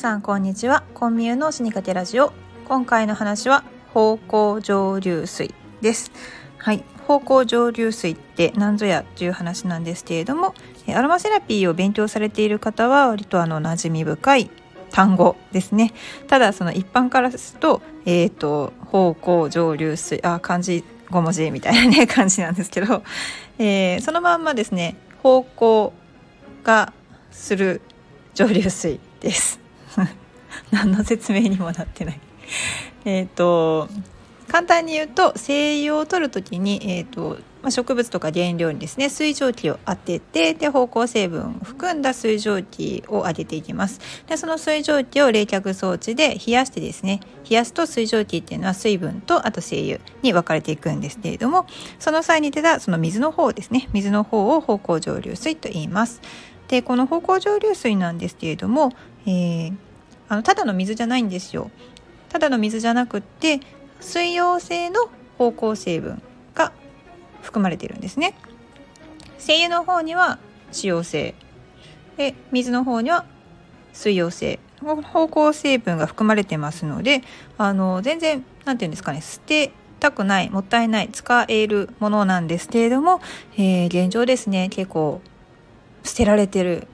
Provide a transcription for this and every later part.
さんこんにちは。コンミューの死にかけラジオ。今回の話は方向上流水です。はい。方向上流水って何ぞやという話なんですけれどもアロマセラピーを勉強されている方は割とあの馴染み深い単語ですね。ただその一般からするとえ、ー、と方向上流水あ漢字5文字みたいなね 感じなんですけど、えー、そのまんまですね方向がする蒸留水です。何の説明にもなってない。えっと簡単に言うと精油を取る時に、えーとまあ、植物とか原料にですね水蒸気を当ててで芳香成分を含んだ水蒸気を上げていきます。でその水蒸気を冷却装置で冷やしてですね冷やすと水蒸気っていうのは水分とあと精油に分かれていくんですけれどもその際に出たその水の方ですね水の方を芳香蒸留水と言います。でこの芳香蒸留水なんですけれども、えー、あのただの水じゃないんですよ。ただの水じゃなくって水溶性の芳香成分が含まれているんですね。精油の方には脂溶性。で水の方には水溶性。芳香成分が含まれてますのであの全然何て言うんですかね捨てたくないもったいない使えるものなんですけれども、えー、現状ですね結構捨てられてる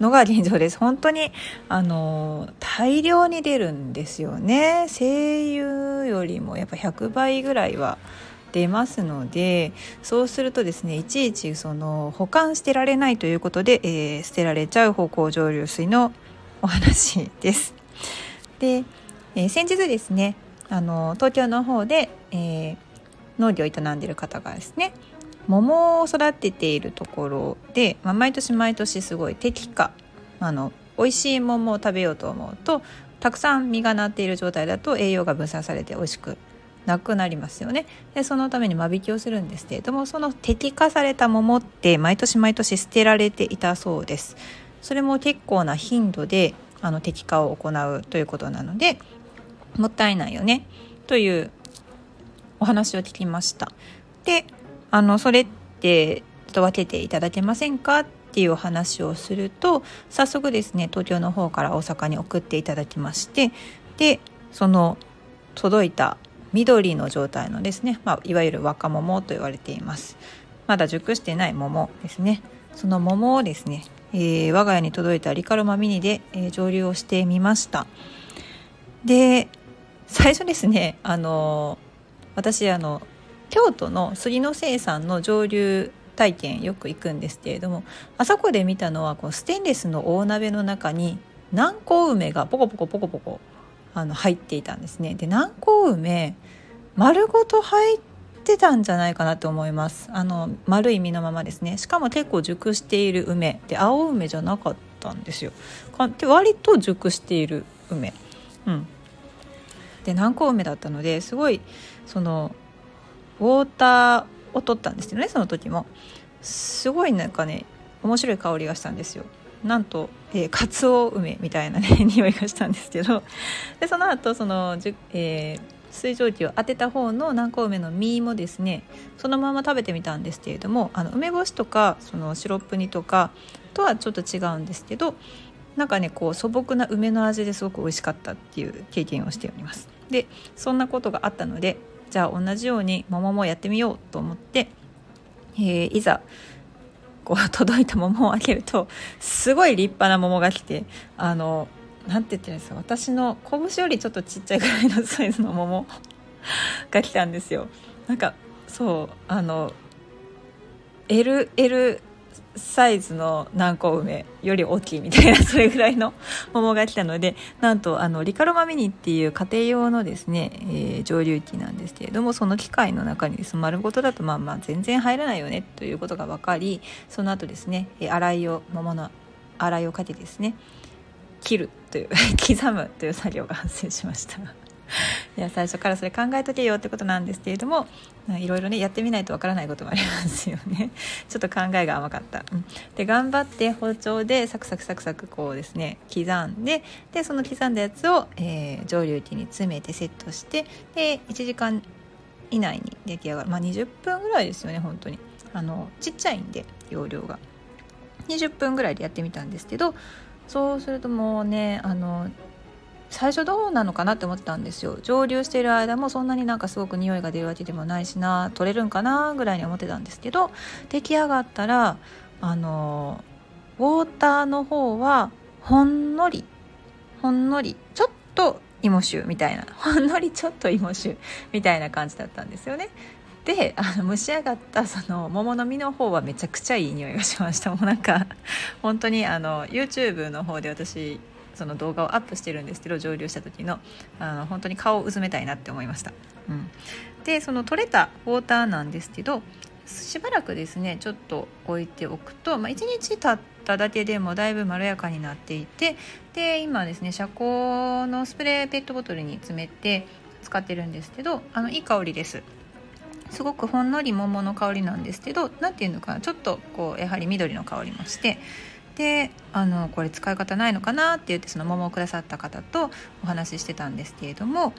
のが現状です。本当に、あの、大量に出るんですよね。声優よりもやっぱ100倍ぐらいは出ますので、そうするとですね、いちいちその保管してられないということで、えー、捨てられちゃう方向蒸留水のお話です。で、えー、先日ですね、あの、東京の方で、えー、農業を営んでいる方がですね、桃を育てているところで、まあ、毎年毎年すごい適化あの美味しい桃を食べようと思うとたくさん実がなっている状態だと栄養が分散されて美味しくなくなりますよね。でそのために間引きをするんですけれどもその適化された桃って毎年毎年捨てられていたそうです。それも結構な頻度であの適化を行うということなのでもったいないよねというお話を聞きました。であのそれってちょっと分けていただけませんかっていうお話をすると早速ですね東京の方から大阪に送っていただきましてでその届いた緑の状態のですね、まあ、いわゆる若桃と言われています。まだ熟してない桃ですね。その桃をですね、えー、我が家に届いたリカロマミニで、えー、蒸留をしてみました。で最初ですねあの私あの京都の杉の生産の蒸留体験よく行くんですけれどもあそこで見たのはこうステンレスの大鍋の中に南高梅がポコポコポコポコあの入っていたんですね。で南高梅丸ごと入ってたんじゃないかなと思います。あの丸い実のままですね。しかも結構熟している梅。で青梅じゃなかったんですよ。で割と熟している梅。うん。で南高梅だったのですごいそのウォーターを取ったんですよねその時も。すごいなんかね面白い香りがしたんですよ。なんと、えー、かつお梅みたいなね 匂いがしたんですけど。でその後そのじゅ、えー、水蒸気を当てた方の南高梅の実もですねそのまま食べてみたんですけれどもあの梅干しとかそのシロップ煮とかとはちょっと違うんですけどなんかねこう素朴な梅の味ですごく美味しかったっていう経験をしております。でそんなことがあったのでじゃあ同じように桃もやってみようと思って、えー、いざこう 届いた桃を開けるとすごい立派な桃が来てあのなんて言ってるんですか私の拳よりちょっとちっちゃいぐらいのサイズの桃 が来たんですよ。なんかそうあの LL サイズの南高梅より大きいみたいなそれぐらいの桃が来たのでなんとあのリカロマミニっていう家庭用のですね、えー、蒸留機なんですけれどもその機械の中にです丸ごとだとまあまあ全然入らないよねということが分かりその後ですね洗いを桃の洗いをかけてですね切るという 刻むという作業が発生しました。いや最初からそれ考えとけよってことなんですけれどもいろいろねやってみないとわからないこともありますよね。ちょっと考えが甘かった、うん、で頑張って包丁でサクサクサクサクこうですね刻んででその刻んだやつを、えー、蒸留機に詰めてセットしてで1時間以内に出来上がる。まあ20分ぐらいですよね本当に。あのちっちゃいんで容量が。20分ぐらいでやってみたんですけどそうするともうねあの最初どうなのかなって思ったんですよ。蒸留している間もそんなになんかすごく匂いが出るわけでもないしな取れるんかなぐらいに思ってたんですけど出来上がったらあのウォーターの方はほんのりほんのりちょっと芋臭みたいなほんのりちょっと芋臭みたいな感じだったんですよね。であの蒸し上がったその桃の実の方はめちゃくちゃいい匂いがしました。もうなんか本当にあの YouTube の方で私その動画をアップしてるんですけど蒸留した時のあの本当に顔をうずめたいなって思いました、うん、でその取れたウォーターなんですけどしばらくですねちょっと置いておくと、まあ、1日経っただけでもだいぶまろやかになっていてで今ですね遮光のスプレーペットボトルに詰めて使ってるんですけどあのいい香りです。すごくほんのり桃の香りなんですけど何て言うのかなちょっとこうやはり緑の香りもしてであのこれ使い方ないのかなって言ってその桃をくださった方とお話ししてたんですけれども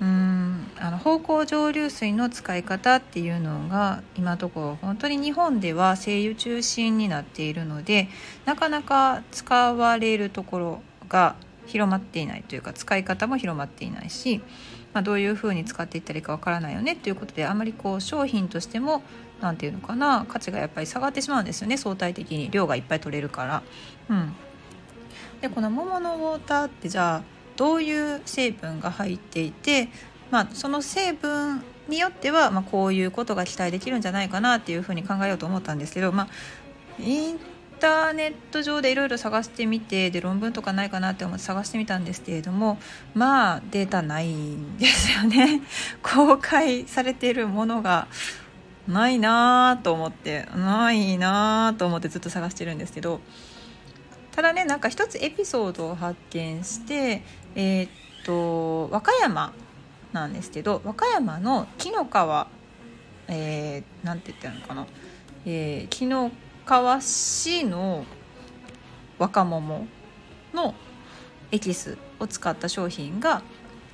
うんあの芳香蒸留水の使い方っていうのが今のところ本当に日本では精油中心になっているのでなかなか使われるところが広まっていないというか使い方も広まっていないしまあ、どういうふうに使っていったらいいかわからないよねっていうことであまりこう商品としても何て言うのかな価値がやっぱり下がってしまうんですよね相対的に。量がいっぱい取れるから。うん、でこの桃のウォーターってじゃあどういう成分が入っていて、まあ、その成分によっては、まあ、こういうことが期待できるんじゃないかなっていうふうに考えようと思ったんですけど、まあ、インターネット上でいろいろ探してみてで論文とかないかなって思って探してみたんですけれどもまあデータないんですよね。公開されているものがないなと思ってないなと思ってずっと探してるんですけどただねなんか一つエピソードを発見してえー、っと和歌山なんですけど和歌山の紀の川えー、なんて言ったのかな、えー、紀の川市の若桃のエキスを使った商品が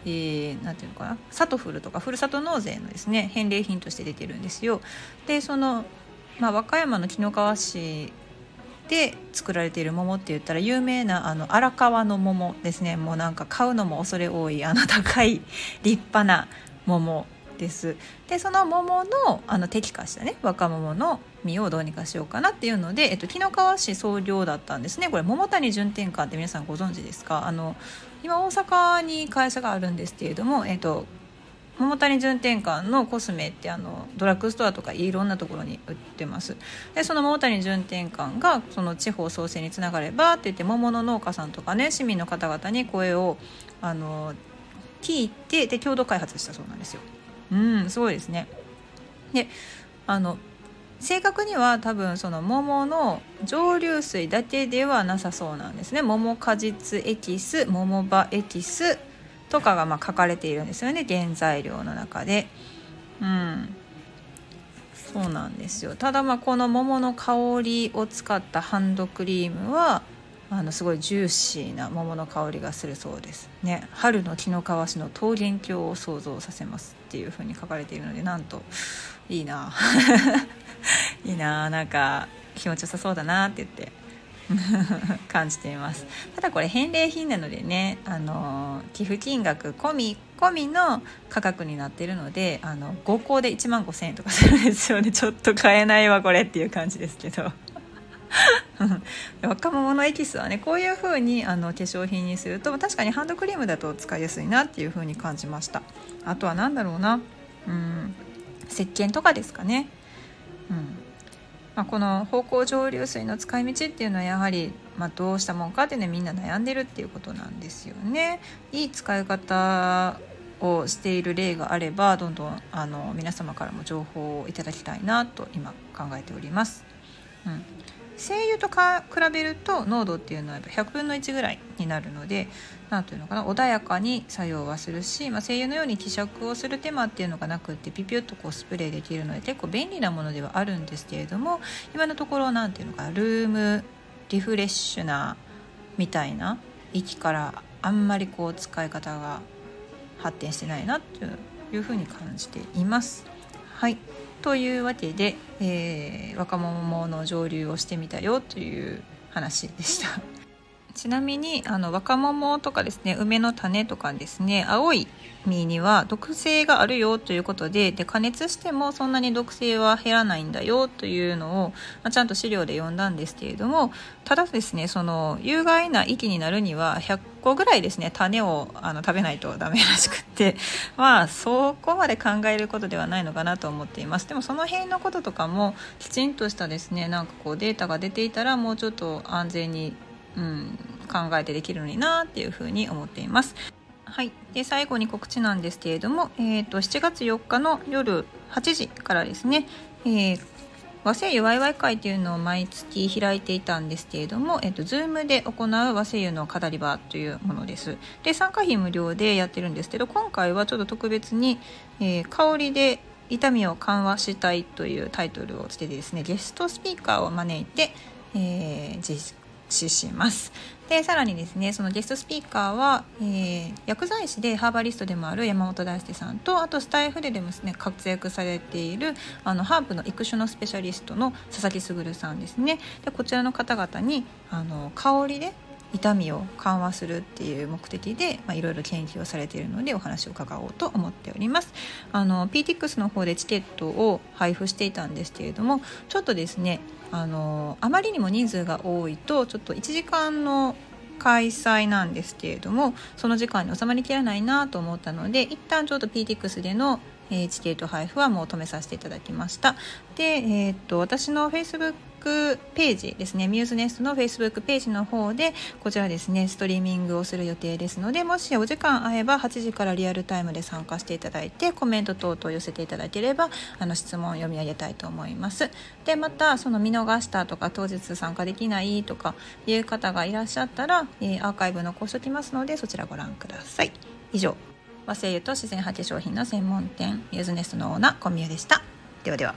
えー、ていうのかな？サトフルとかふるさと納税のですね返礼品として出てるんですよ。でその、まあ、和歌山の紀の川市で作られている桃って言ったら有名なあの荒川の桃ですね。もうなんか買うのも恐れ多いあの高い立派な桃。です。でその桃のあの適化したね若桃の実をどうにかしようかなっていうので、えっと、紀の川市創業だったんですね。これ桃谷純天館って皆さんご存知ですか？あの今大阪に会社があるんですけれども、えっと、桃谷純天館のコスメってあのドラッグストアとかいろんなところに売ってます。でその桃谷純天館がその地方創生につながればって言って桃の農家さんとかね市民の方々に声をあの聞いてで共同開発したそうなんですよ。うんすごいですね。であの正確には多分その桃の蒸留水だけではなさそうなんですね。桃果実エキス桃葉エキスとかがま書かれているんですよね原材料の中で。うん。そうなんですよ。ただまあこの桃の香りを使ったハンドクリームはあのすごいジューシーな桃の香りがするそうですね。春の紀の川市の桃源郷を想像させますっていう風に書かれているのでなんといいな。いいな。なんか気持ちよさそうだなって言って 感じています。ただこれ返礼品なのでねあの寄付金額込み込みの価格になってるのであの5個で1万5000円とかするんですよね。ちょっと買えないわこれっていう感じですけど。若者のエキスはねこういう風にあの化粧品にすると確かにハンドクリームだと使いやすいなっていう風に感じました。あとは何だろうな。うん。石鹸とかですかね。うん。まあ、この芳香蒸留水の使い道っていうのはやはり、まあ、どうしたもんかっていうのはみんな悩んでるっていうことなんですよね。いい使い方をしている例があればどんどんあの皆様からも情報をいただきたいなと今考えております。うん。精油とか比べると濃度っていうのは100分の1ぐらいになるので何ていうのかな穏やかに作用はするし、まあ、精油のように希釈をする手間っていうのがなくってピピュッとこうスプレーできるので結構便利なものではあるんですけれども今のところ何ていうのかルームリフレッシュなみたいな息からあんまりこう使い方が発展してないなというふうに感じています。はいというわけで、えー、若者の蒸留をしてみたよという話でした。ちなみにあの若桃とかですね梅の種とかですね青い実には毒性があるよということでで加熱してもそんなに毒性は減らないんだよというのを、まあ、ちゃんと資料で読んだんですけれどもただですねその有害な息になるには100個ぐらいですね種をあの食べないとダメらしくって まあそこまで考えることではないのかなと思っていますでもその辺のこととかもきちんとしたですねなんかこうデータが出ていたらもうちょっと安全に、うん、考えてできるのになっていうふうに思っています。はい、で最後に告知なんですけれども、えーと、7月4日の夜8時からですね、えー、和製油ワイワイ会というのを毎月開いていたんですけれども、えーと、Zoom で行う和製油の語り場というものです。で参加費無料でやってるんですけど今回はちょっと特別に、えー、香りで痛みを緩和したいというタイトルをつけてですねゲストスピーカーを招いて、えー、実施します。でさらにですねそのゲストスピーカーは、えー、薬剤師でハーバリストでもある山本大輔さんとあとスタイフででもですね活躍されているあのハーブの育種のスペシャリストの佐々木卓さんですねでこちらの方々にあの香りで痛みを緩和するっていう目的でいろいろ研究をされているのでお話を伺おうと思っておりますあの PTX の方でチケットを配布していたんですけれどもちょっとですねあのあまりにも人数が多いとちょっと1時間の開催なんですけれどもその時間に収まりきらないなと思ったので一旦ちょっと PTX でのえー、チケット配布はもう止めさせていただきました。で、えー、っと私の Facebook ページですね。ミューズネストの Facebook ページの方でこちらですねストリーミングをする予定ですのでもしお時間合えば8時からリアルタイムで参加していただいてコメント等々寄せていただければあの質問を読み上げたいと思います。でまたその見逃したとか当日参加できないとかいう方がいらっしゃったら、えー、アーカイブ残しておきますのでそちらご覧ください。以上。和製油と自然派化粧品の専門店ユーズネストのオーナー小宮でした。ではでは。